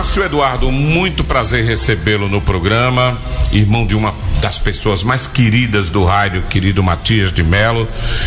Márcio Eduardo, muito prazer recebê-lo no programa, irmão de uma das pessoas mais queridas do rádio, querido Matias de Melo.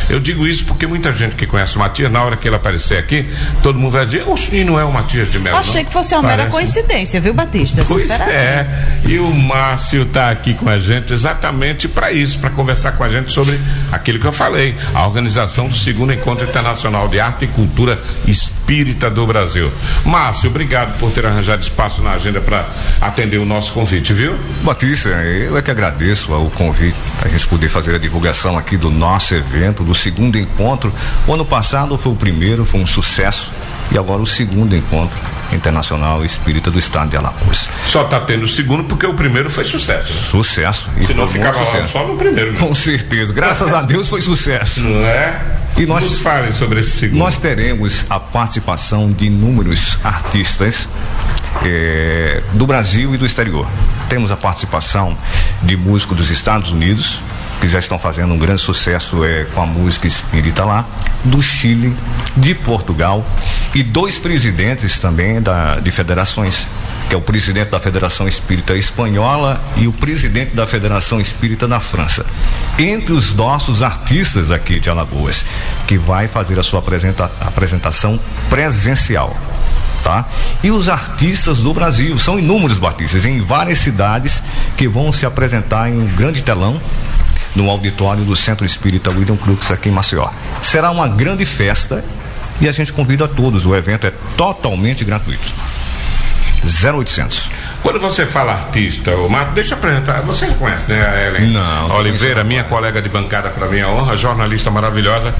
Eu digo isso porque muita gente que conhece o Matias, na hora que ele aparecer aqui, todo mundo vai dizer, e não é o Matias de Melo. Achei não? que fosse uma Parece... mera coincidência, viu, Batista? Pois é. E o Márcio está aqui com a gente exatamente para isso, para conversar com a gente sobre aquilo que eu falei, a organização do segundo encontro internacional de arte e cultura espírita do Brasil. Márcio, obrigado por ter arranjado espaço na agenda para atender o nosso convite, viu? Batista, eu é que agradeço o convite para a gente poder fazer a divulgação aqui do nosso evento, do segundo encontro. O ano passado foi o primeiro, foi um sucesso e agora o segundo encontro internacional espírita do estado de Alagoas. Só está tendo o segundo porque o primeiro foi sucesso. Né? Sucesso. Se não ficava sucesso. só no primeiro. Né? Com certeza. Graças a Deus foi sucesso. Não é? E nós Nos falem sobre esse segundo. Nós teremos a participação de inúmeros artistas eh, do Brasil e do exterior. Temos a participação de músicos dos Estados Unidos, que já estão fazendo um grande sucesso é, com a música espírita lá, do Chile, de Portugal e dois presidentes também da, de federações, que é o presidente da Federação Espírita Espanhola e o presidente da Federação Espírita da França. Entre os nossos artistas aqui de Alagoas, que vai fazer a sua apresenta, apresentação presencial. Tá? E os artistas do Brasil, são inúmeros artistas em várias cidades que vão se apresentar em um grande telão no auditório do Centro Espírita William Crux aqui em Maceió. Será uma grande festa e a gente convida a todos. O evento é totalmente gratuito. 0800 quando você fala artista, o Marco, deixa eu apresentar. Você conhece, né, a Ellen? Não. Oliveira, minha colega de bancada, para minha honra, jornalista maravilhosa.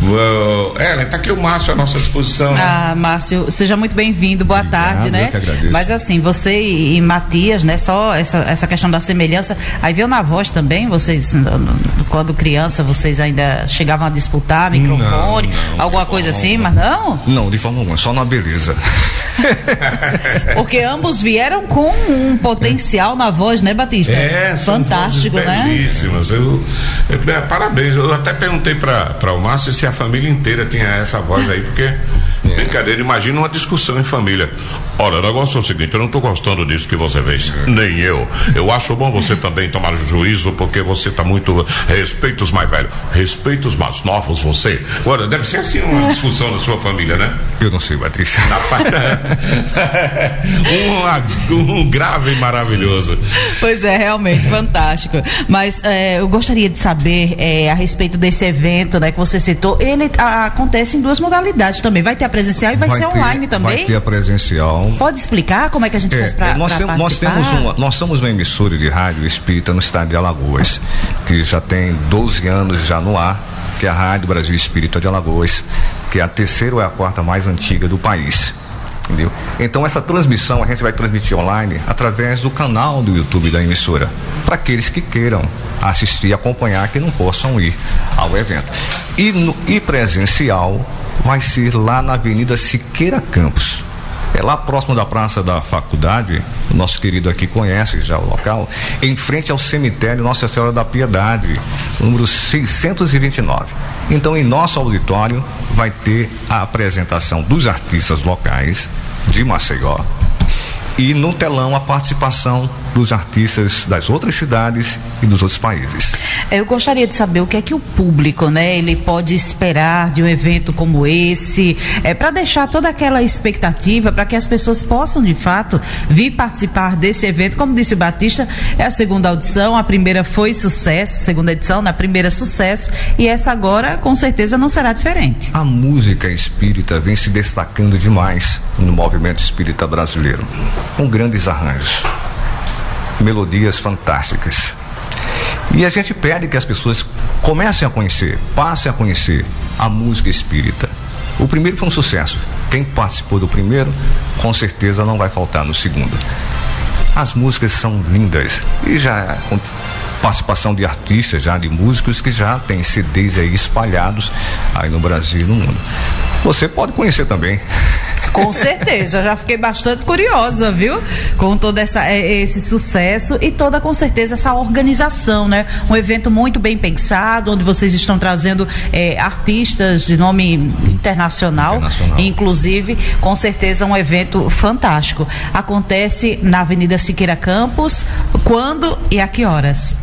Uh, Ellen, tá aqui o Márcio à nossa disposição. Né? Ah, Márcio, seja muito bem-vindo, boa Obrigado, tarde, né? Eu que agradeço. Mas assim, você e, Matias, né? Só essa, essa questão da semelhança. Aí veio na voz também, vocês, quando criança, vocês ainda chegavam a disputar microfone, não, não, alguma coisa assim, mas não? Não, de forma alguma, só na beleza. Porque ambos vieram com um potencial na voz, né, Batista? É, fantástico, né? Belíssimas. Eu, eu, é, parabéns. Eu até perguntei para o Márcio se a família inteira tinha essa voz aí, porque é. Brincadeira, imagina uma discussão em família. Olha, o negócio é o seguinte, eu não estou gostando disso que você fez. Nem eu. Eu acho bom você também tomar juízo, porque você está muito. Respeita os mais velhos. Respeita os mais novos, você. Olha, deve ser assim uma discussão na sua família, né? Eu não sei, Patrícia. Na um, um grave e maravilhoso. Pois é, realmente, fantástico. Mas é, eu gostaria de saber é, a respeito desse evento né, que você citou. Ele a, acontece em duas modalidades também. Vai ter a presencial e vai, vai ser ter, online também? Vai ter a presencial. Pode explicar como é que a gente é, faz para nós, tem, nós temos uma, Nós somos uma emissora de rádio espírita no estado de Alagoas, que já tem 12 anos já no ar, que é a Rádio Brasil Espírita de Alagoas, que é a terceira ou é a quarta mais antiga do país. Entendeu? Então essa transmissão a gente vai transmitir online através do canal do YouTube da emissora, para aqueles que queiram assistir e acompanhar que não possam ir ao evento. E, no, e presencial vai ser lá na Avenida Siqueira Campos. É lá próximo da Praça da Faculdade, o nosso querido aqui conhece já o local, em frente ao cemitério Nossa Senhora da Piedade, número 629. Então, em nosso auditório, vai ter a apresentação dos artistas locais de Maceió, e no telão a participação dos artistas das outras cidades e dos outros países. Eu gostaria de saber o que é que o público, né, ele pode esperar de um evento como esse, é para deixar toda aquela expectativa para que as pessoas possam de fato vir participar desse evento. Como disse o Batista, é a segunda audição, a primeira foi sucesso, segunda edição, na primeira sucesso e essa agora com certeza não será diferente. A música espírita vem se destacando demais no movimento espírita brasileiro com grandes arranjos, melodias fantásticas. E a gente pede que as pessoas comecem a conhecer, passem a conhecer a música espírita. O primeiro foi um sucesso. Quem participou do primeiro, com certeza não vai faltar no segundo. As músicas são lindas e já com participação de artistas, já de músicos que já têm CDs aí espalhados aí no Brasil e no mundo. Você pode conhecer também. Com certeza, já fiquei bastante curiosa, viu? Com todo essa, é, esse sucesso e toda com certeza essa organização, né? Um evento muito bem pensado, onde vocês estão trazendo é, artistas de nome internacional, internacional, inclusive, com certeza um evento fantástico. Acontece na Avenida Siqueira Campos, quando e a que horas?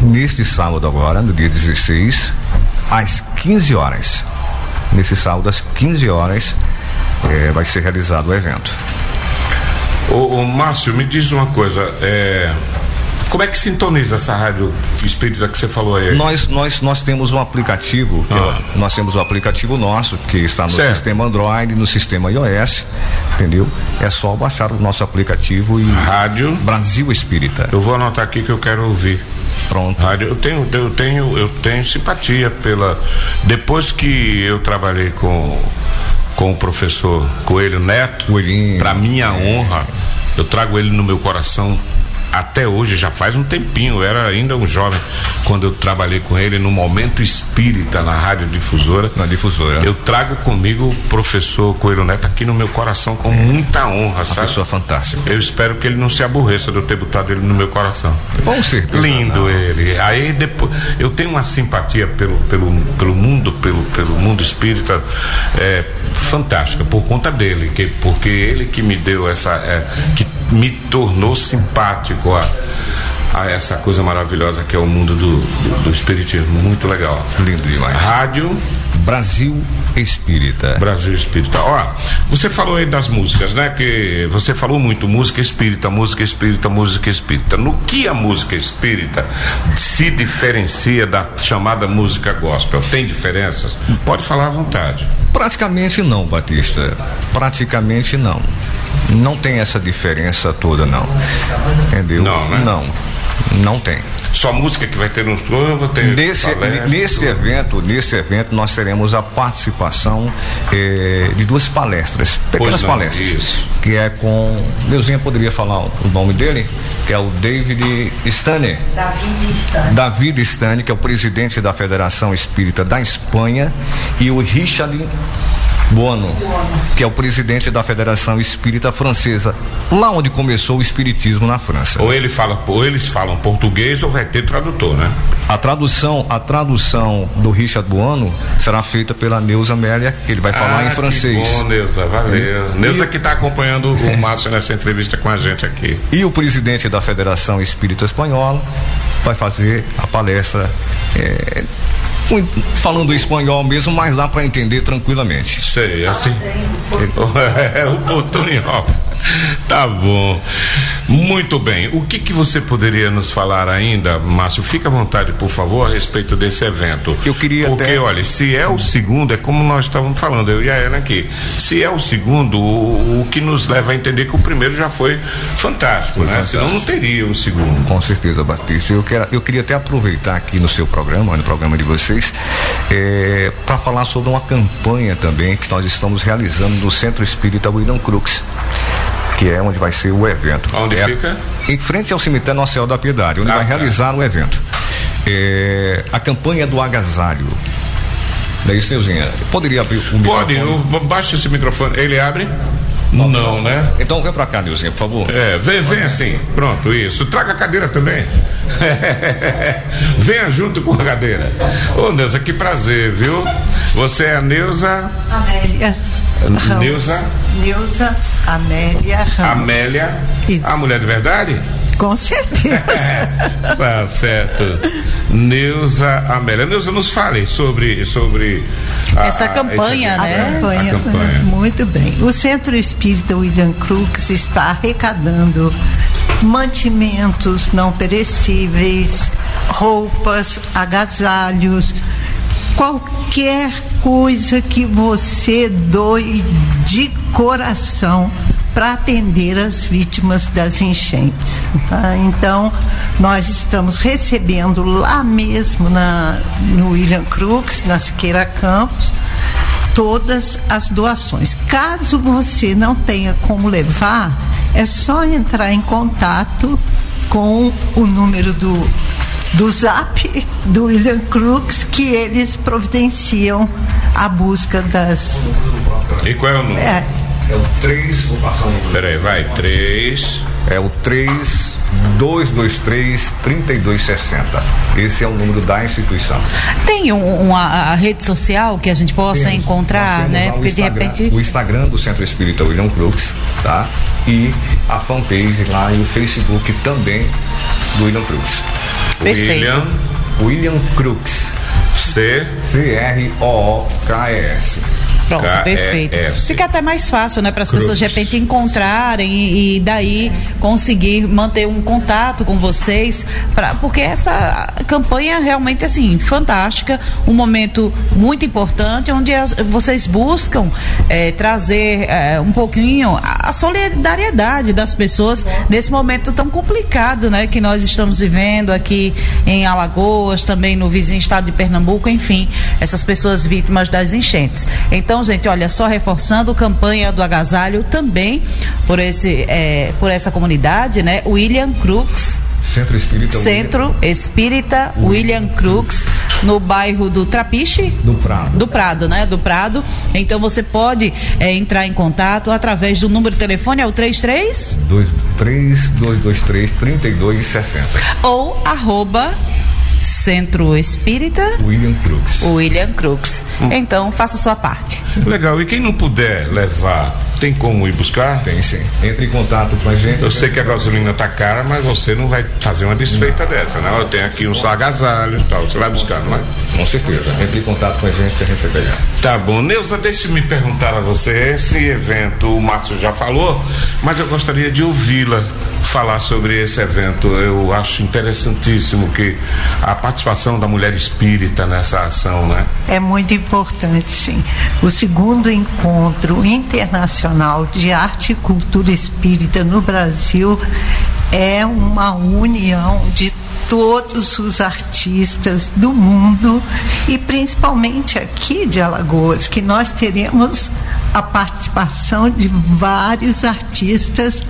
Neste sábado agora, no dia 16, às 15 horas. Nesse sábado, às 15 horas, é, vai ser realizado o evento. Ô, Márcio, me diz uma coisa, é, como é que sintoniza essa rádio espírita que você falou aí? Nós, nós, nós temos um aplicativo, ah. é, nós temos um aplicativo nosso que está no certo. sistema Android, no sistema iOS, entendeu? É só baixar o nosso aplicativo e. Rádio Brasil Espírita. Eu vou anotar aqui que eu quero ouvir. Pronto. Rádio, eu tenho, eu tenho, eu tenho simpatia pela. Depois que eu trabalhei com com o professor Coelho Neto, para minha honra, eu trago ele no meu coração até hoje, já faz um tempinho, eu era ainda um jovem quando eu trabalhei com ele no Momento Espírita na Rádio Difusora. Na Difusora. Eu trago comigo o professor Coelho Neto aqui no meu coração com é. muita honra, Uma sabe? pessoa fantástica. Eu espero que ele não se aborreça de eu ter botado ele no meu coração. Com certeza. Lindo não. ele. Aí depois, eu tenho uma simpatia pelo, pelo, pelo mundo, pelo, pelo mundo espírita é, fantástica, por conta dele, que, porque ele que me deu essa. É, que me tornou simpático a, a essa coisa maravilhosa que é o mundo do, do, espiritismo. Muito legal. Lindo demais. Rádio Brasil Espírita. Brasil Espírita. Ó, você falou aí das músicas, né? Que você falou muito música espírita, música espírita, música espírita. No que a música espírita se diferencia da chamada música gospel? Tem diferenças? Pode falar à vontade. Praticamente não, Batista. Praticamente não. Não tem essa diferença toda, não. Entendeu? Não, né? Não. Não tem. Só música que vai ter nos show, vou ter nesse, nesse evento, nesse evento nós teremos a participação eh, de duas palestras, pequenas não, palestras, isso. que é com, Deusinha poderia falar o nome dele, que é o David Stane. David Stane. David Stane, que é o presidente da Federação Espírita da Espanha, e o Richard Bono, que é o presidente da Federação Espírita Francesa, lá onde começou o espiritismo na França. Ou ele fala, ou eles falam português ou vai ter tradutor, né? A tradução, a tradução do Richard Bono será feita pela Neuza Amélia, ele vai falar ah, em francês. Que bom, Neuza, valeu. E, Neuza que está acompanhando o Márcio nessa entrevista com a gente aqui. E o presidente da Federação Espírita Espanhola vai fazer a palestra é, falando espanhol mesmo, mas dá para entender tranquilamente. Sei, assim. É o portunhol. Tá bom. Muito bem. O que que você poderia nos falar ainda, Márcio? Fica à vontade, por favor, a respeito desse evento. Eu queria Porque, até... olha, se é o segundo, é como nós estávamos falando, eu e a Ana aqui. Se é o segundo, o, o que nos leva a entender que o primeiro já foi fantástico, foi né? Fantástico. Senão não teria um segundo. Com certeza, Batista. Eu, quero, eu queria até aproveitar aqui no seu programa, no programa de vocês, é, para falar sobre uma campanha também que nós estamos realizando no Centro Espírita William Crux que é onde vai ser o evento. Onde é, fica? Em frente ao cemitério Nossa Senhora da Piedade, onde ah, vai tá. realizar o evento. É, a campanha do agasalho. Não é isso, Neuzinha? Poderia abrir o Pode, microfone? baixa esse microfone. Ele abre? Não, não, né? Então vem pra cá, Nilzinho, por favor. É, vem, vem assim. Pronto, isso. Traga a cadeira também. Venha junto com a cadeira. Ô, Neuza, que prazer, viu? Você é a Neuza. Amélia. Neuza. Neuza Amélia Ramos. Amélia. Isso. A mulher de verdade? Com certeza. tá certo. Neuza Amélia. Neuza, nos fale sobre, sobre a, essa campanha, a, né? A campanha, a campanha. Muito bem. O Centro Espírita William Crux está arrecadando mantimentos não perecíveis, roupas, agasalhos, qualquer coisa que você doe de coração para atender as vítimas das enchentes. Tá? Então, nós estamos recebendo lá mesmo na, no William Crux, na Siqueira Campos, todas as doações. Caso você não tenha como levar, é só entrar em contato com o número do do Zap do William Crooks que eles providenciam a busca das. E qual é o número? É, É o 3, vou passar o número. Peraí, vai, 3. É o 3 223 3260. Esse é o número da instituição. Tem um, uma rede social que a gente possa temos, encontrar, né? Porque de repente. O Instagram do Centro Espírita William Crux, tá? E a fanpage lá e o Facebook também do William Crux. Perfeito. William. William Crux. C. C-R-O-K-E-S. Pronto, perfeito. Fica até mais fácil, né, para as pessoas de repente encontrarem e, e, daí conseguir manter um contato com vocês, pra, porque essa campanha é realmente assim fantástica, um momento muito importante onde as, vocês buscam é, trazer é, um pouquinho a, a, solidariedade das pessoas nesse momento tão complicado, né, que nós estamos vivendo aqui em Alagoas, também no vizinho estado de Pernambuco, enfim, essas pessoas vítimas das enchentes. Então então, gente, olha, só reforçando a campanha do agasalho também por, esse, é, por essa comunidade, né? William Crux. Centro Espírita Centro William. Espírita William Crux, no bairro do Trapiche? Do Prado. Do Prado, né? Do Prado. Então você pode é, entrar em contato através do número de telefone, é o 33? 3223 3260. Ou arroba Centro Espírita William Crux. William Crux. Hum. Então, faça a sua parte. Legal. E quem não puder levar, tem como ir buscar? Tem sim. Entre em contato com a gente. Eu sei que a gasolina tá cara, mas você não vai fazer uma desfeita não. dessa, né? Eu tenho aqui uns agasalhos e tal. Você vai buscar, não é? Com certeza. Entre em contato com a gente que a gente vai pegar. Tá bom. Neuza, deixe-me perguntar a você. Esse evento, o Márcio já falou, mas eu gostaria de ouvi-la falar sobre esse evento. Eu acho interessantíssimo que a participação da mulher espírita nessa ação, né? É muito importante, sim. O segundo encontro internacional de arte e cultura espírita no Brasil é uma união de todos os artistas do mundo e principalmente aqui de Alagoas, que nós teremos a participação de vários artistas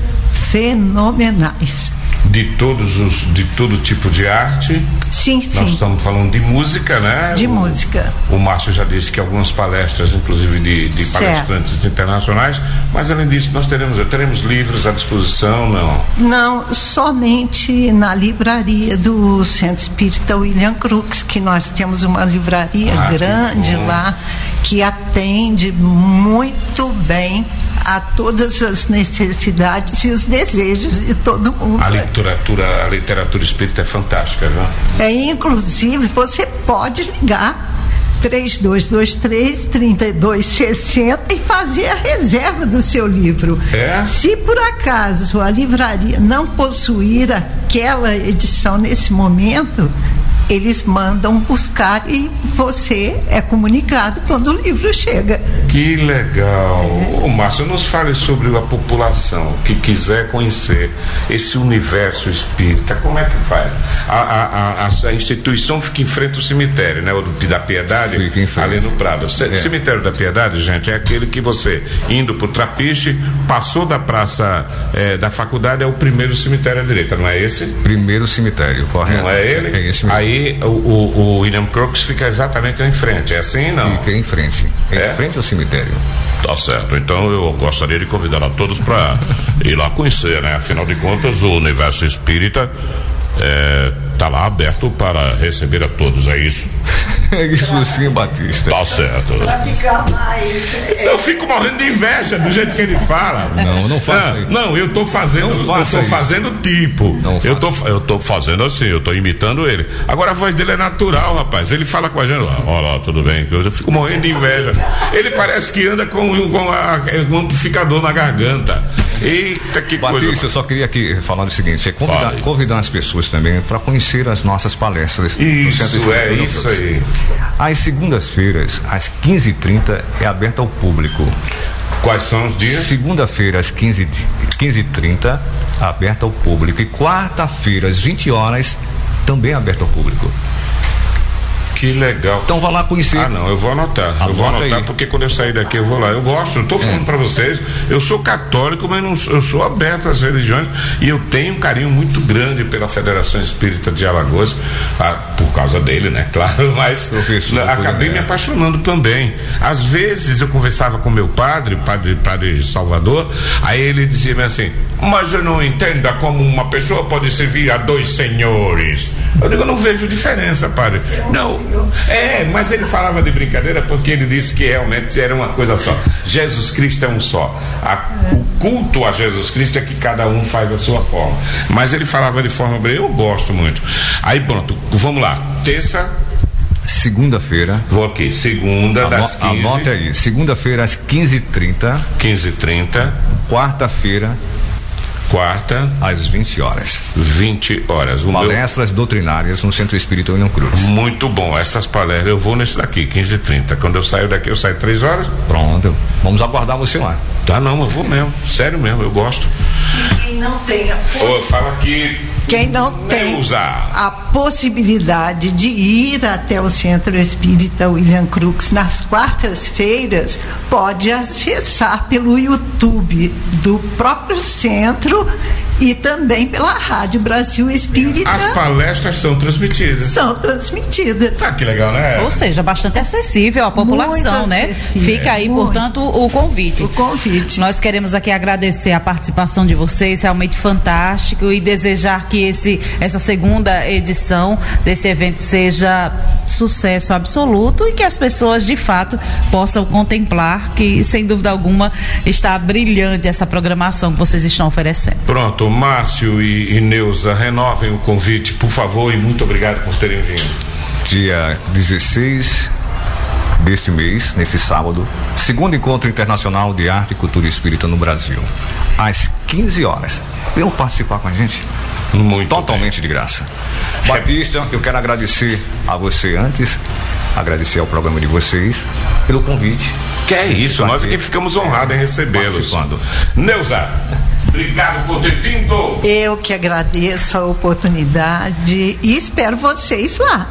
fenomenais. De todos os, de todo tipo de arte. Sim, sim. Nós estamos falando de música, né? De o, música. O Márcio já disse que algumas palestras, inclusive de, de palestrantes internacionais, mas além disso nós teremos, teremos livros à disposição, não? Não, somente na livraria do Centro Espírita William Crux, que nós temos uma livraria ah, grande lá que atende muito bem a todas as necessidades e os desejos de todo mundo. A literatura, a literatura espírita é fantástica, não é? Inclusive, você pode ligar 3223 3260 e fazer a reserva do seu livro. É? Se por acaso a livraria não possuir aquela edição nesse momento, eles mandam buscar e você é comunicado quando o livro chega. Que legal. É. Márcio, nos fale sobre a população que quiser conhecer esse universo espírita. Como é que faz? A, a, a, a instituição fica em frente ao cemitério, né? O da Piedade, ali no Prado. C é. Cemitério da Piedade, gente, é aquele que você, indo para o Trapiche, passou da praça é, da faculdade, é o primeiro cemitério à direita, não é esse? Primeiro cemitério, correto. Não é ele? É esse mesmo. Aí o, o, o, William Crooks fica exatamente em frente, é assim não? Fica em frente, é? em frente ao cemitério. Tá certo, então eu gostaria de convidar a todos para ir lá conhecer, né? Afinal de contas, o universo espírita é, tá lá aberto para receber a todos, é isso? É isso sim, Batista. Tá certo. Pra ficar mais. É... Eu fico morrendo de inveja do jeito que ele fala. Não, não faça ah, isso. Não, eu tô fazendo, eu tô isso. fazendo tipo. Não eu tô, eu tô fazendo assim, eu tô imitando ele. Agora a voz dele é natural, rapaz. Ele fala com a gente, olha lá, tudo bem. Eu fico morrendo de inveja. Ele parece que anda com, com, a, com um amplificador na garganta. Eita, que Patrícia, coisa. eu só queria aqui falar o seguinte: é convidar, convidar as pessoas também para conhecer as nossas palestras. Isso, é isso aí. Às segundas-feiras, às 15h30, é aberto ao público. Quais são os dias? Segunda-feira, às 15h30, 15 aberto ao público. E quarta-feira, às 20 horas, também aberto ao público. Que legal. Então vá lá conhecer. Ah, não, eu vou anotar. Anota eu vou anotar aí. porque quando eu sair daqui eu vou lá. Eu gosto, eu tô falando É. pra vocês, eu sou católico, mas não, eu sou aberto às religiões e eu tenho um carinho muito grande pela Federação Espírita de Alagoas, ah, por causa dele, né? Claro, mas Professor, acabei é. me apaixonando também. Às vezes eu conversava com meu padre, padre, padre Salvador, aí ele dizia assim, mas eu não entenda como uma pessoa pode servir a dois senhores. Eu digo, eu não vejo diferença, padre. Não, é, mas ele falava de brincadeira porque ele disse que realmente era uma coisa só. Jesus Cristo é um só. A- o culto a Jesus Cristo é que cada um faz da sua forma. Mas ele falava de forma bem, eu gosto muito. Aí pronto, vamos lá. Terça, Segunda-feira. vou aqui. Segunda, das ano- 15. Anote aí. Segunda-feira às 15h30. 15h30. Quarta-feira Quarta, às 20 horas. 20 horas. O meu- Palestras doutrinárias no Centro Espírita William Cruz. muito bom. Essas palestras, eu vou nesse daqui, 15h30. Quando eu saio daqui, eu saio 3 horas. Pronto. Vamos aguardar você lá. Tá, não, eu vou mesmo. Sério mesmo, eu gosto. Quem não tem a Ô, fala aqui. Quem não tem a possibilidade de ir até o Centro Espírita William Crux nas quartas-feiras, pode acessar pelo YouTube do próprio centro e também pela Rádio Brasil Espírita. As palestras são transmitidas. São transmitidas. Ah, que legal, né? Ou seja, bastante acessível à população, Muito né? acessível. Fica aí, Muito. portanto, o convite. O convite. Nós queremos aqui agradecer a participação de vocês, realmente fantástico, e desejar que esse, essa segunda edição desse evento seja sucesso absoluto e que as pessoas de fato possam contemplar que, sem dúvida alguma, está brilhante essa programação que vocês estão oferecendo. Pronto, Márcio e, e Neuza, renovem o convite, por favor, e muito obrigado por terem vindo. Dia 16 deste mês, nesse sábado, segundo encontro internacional de arte e cultura espírita no Brasil, às 15 horas. Venham participar com a gente. Muito Totalmente de graça. Batista, eu quero agradecer a você antes, agradecer ao programa de vocês pelo convite. Que é isso, nós aqui ficamos honrados em recebê-los. Neuza, obrigado por ter vindo. Eu que agradeço a oportunidade e espero vocês lá,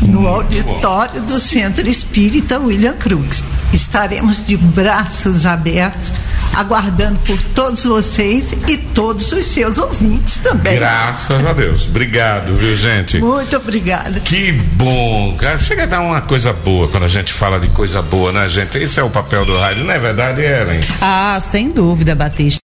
no auditório do Centro Espírita William Cruz. Estaremos de braços abertos, aguardando por todos vocês e todos os seus ouvintes também. Graças a Deus. Obrigado, viu, gente? Muito obrigada. Que bom, cara. Chega a dar uma coisa boa quando a gente fala de coisa boa, né, gente? Esse é o papel do rádio, não é verdade, Ellen? Ah, sem dúvida, Batista.